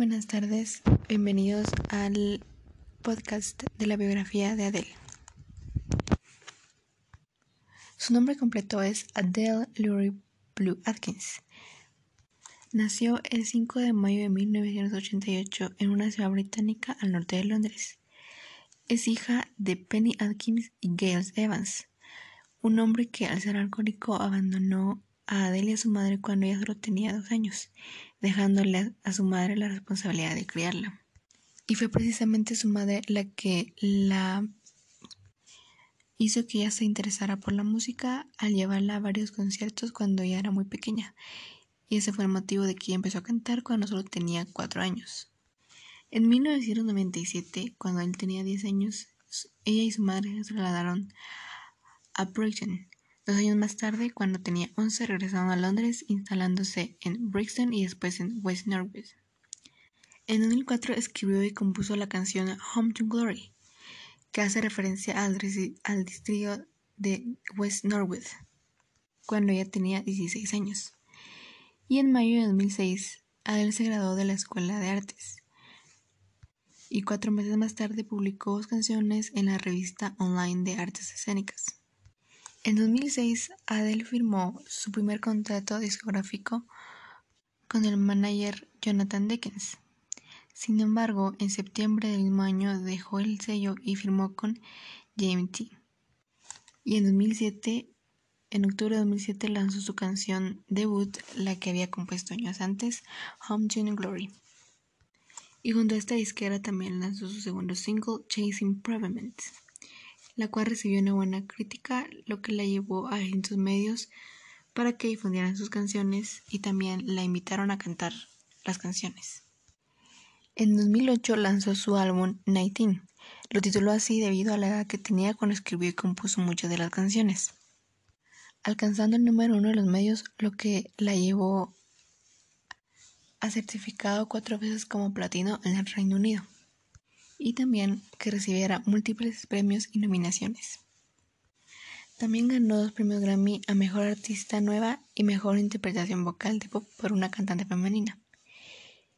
Buenas tardes, bienvenidos al podcast de la biografía de Adele. Su nombre completo es Adele Lurie Blue Atkins. Nació el 5 de mayo de 1988 en una ciudad británica al norte de Londres. Es hija de Penny Atkins y Gales Evans, un hombre que al ser alcohólico abandonó a Adele y a su madre cuando ella solo tenía dos años, dejándole a su madre la responsabilidad de criarla. Y fue precisamente su madre la que la hizo que ella se interesara por la música al llevarla a varios conciertos cuando ella era muy pequeña. Y ese fue el motivo de que ella empezó a cantar cuando solo tenía cuatro años. En 1997, cuando él tenía 10 años, ella y su madre se trasladaron a Brighton, Dos años más tarde, cuando tenía 11, regresaron a Londres, instalándose en Brixton y después en West Norwood. En 2004 escribió y compuso la canción Home to Glory, que hace referencia al, distrito de West Norwood, cuando ella tenía 16 años. Y en mayo de 2006, Adele se graduó de la Escuela de Artes. Y cuatro meses más tarde publicó dos canciones en la revista online de artes escénicas. En 2006, Adele firmó su primer contrato discográfico con el manager Jonathan Dickens. Sin embargo, en septiembre del mismo año dejó el sello y firmó con JMT. Y en 2007, en octubre de 2007 lanzó su canción debut, la que había compuesto años antes, Home Tune Glory. Y junto a esta disquera también lanzó su segundo single, Chasing Prevement la cual recibió una buena crítica, lo que la llevó a distintos medios para que difundieran sus canciones y también la invitaron a cantar las canciones. En 2008 lanzó su álbum Nineteen. Lo tituló así debido a la edad que tenía cuando escribió y compuso muchas de las canciones, alcanzando el número uno de los medios, lo que la llevó a certificado cuatro veces como platino en el Reino Unido y también que recibiera múltiples premios y nominaciones. También ganó dos premios Grammy a Mejor Artista Nueva y Mejor Interpretación Vocal de Pop por una cantante femenina,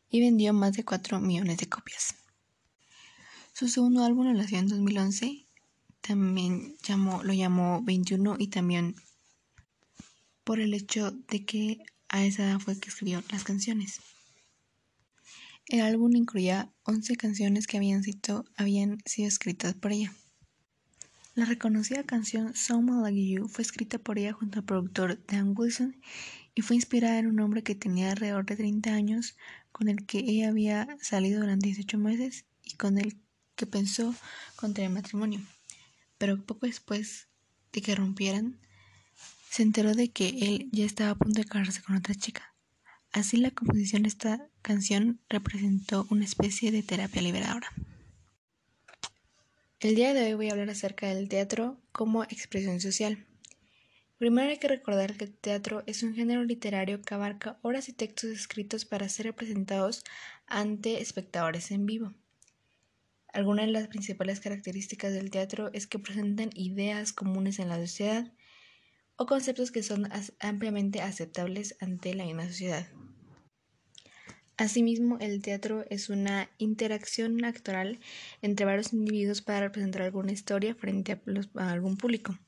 y vendió más de 4 millones de copias. Su segundo álbum lo lanzó en 2011, también llamó, lo llamó 21 y también por el hecho de que a esa edad fue que escribió las canciones. El álbum incluía 11 canciones que habían sido, habían sido escritas por ella. La reconocida canción Someone Like You fue escrita por ella junto al productor Dan Wilson y fue inspirada en un hombre que tenía alrededor de 30 años con el que ella había salido durante 18 meses y con el que pensó contraer matrimonio. Pero poco después de que rompieran, se enteró de que él ya estaba a punto de casarse con otra chica. Así la composición de esta canción representó una especie de terapia liberadora. El día de hoy voy a hablar acerca del teatro como expresión social. Primero hay que recordar que el teatro es un género literario que abarca obras y textos escritos para ser representados ante espectadores en vivo. Algunas de las principales características del teatro es que presentan ideas comunes en la sociedad o conceptos que son ampliamente aceptables ante la misma sociedad. Asimismo, el teatro es una interacción actoral entre varios individuos para representar alguna historia frente a, algún público.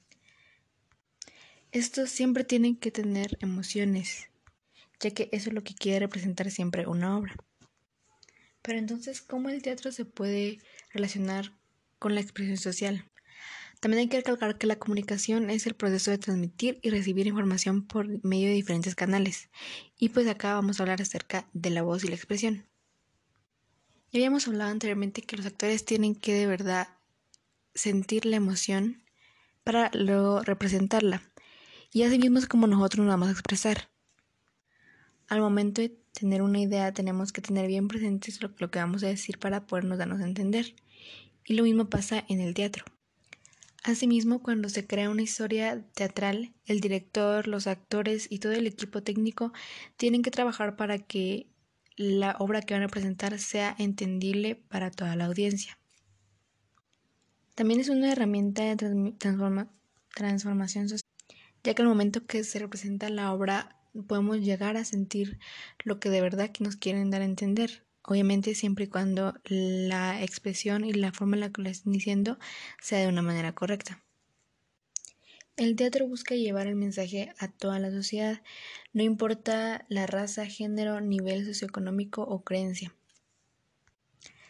Estos siempre tienen que tener emociones, ya que eso es lo que quiere representar siempre una obra. Pero entonces, ¿cómo el teatro se puede relacionar con la expresión social? También hay que recalcar que la comunicación es el proceso de transmitir y recibir información por medio de diferentes canales. Y pues acá vamos a hablar acerca de la voz y la expresión. Ya habíamos hablado anteriormente que los actores tienen que de verdad sentir la emoción para luego representarla. Y así mismo es como nosotros nos vamos a expresar. Al momento de tener una idea tenemos que tener bien presentes lo, lo que vamos a decir para podernos darnos a entender. Y lo mismo pasa en el teatro. Asimismo, cuando se crea una historia teatral, el director, los actores y todo el equipo técnico tienen que trabajar para que la obra que van a presentar sea entendible para toda la audiencia. También es una herramienta de transformación social, ya que al momento que se representa la obra podemos llegar a sentir lo que de verdad nos quieren dar a entender, Obviamente siempre y cuando la expresión y la forma en la que lo estén diciendo sea de una manera correcta. El teatro busca llevar el mensaje a toda la sociedad, no importa la raza, género, nivel socioeconómico o creencia.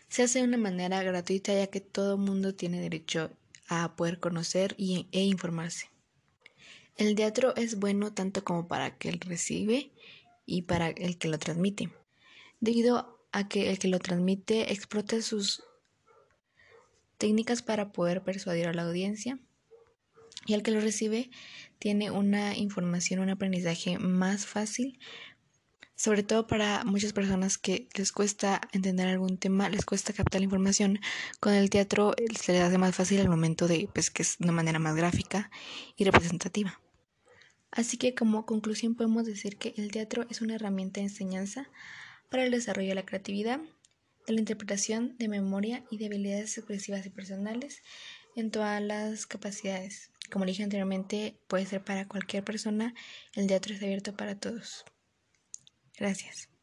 Se hace de una manera gratuita ya que todo mundo tiene derecho a poder conocer y, e informarse. El teatro es bueno tanto como para el que recibe y para el que lo transmite, debido a que el que lo transmite explota sus técnicas para poder persuadir a la audiencia y el que lo recibe tiene una información, un aprendizaje más fácil, sobre todo para muchas personas que les cuesta entender algún tema, les cuesta captar la información. Con el teatro se les hace más fácil al momento de, pues, que es de una manera más gráfica y representativa. Así que como conclusión podemos decir que el teatro es una herramienta de enseñanza para el desarrollo de la creatividad, de la interpretación, de memoria y de habilidades expresivas y personales en todas las capacidades. Como dije anteriormente, puede ser para cualquier persona, el teatro es abierto para todos. Gracias.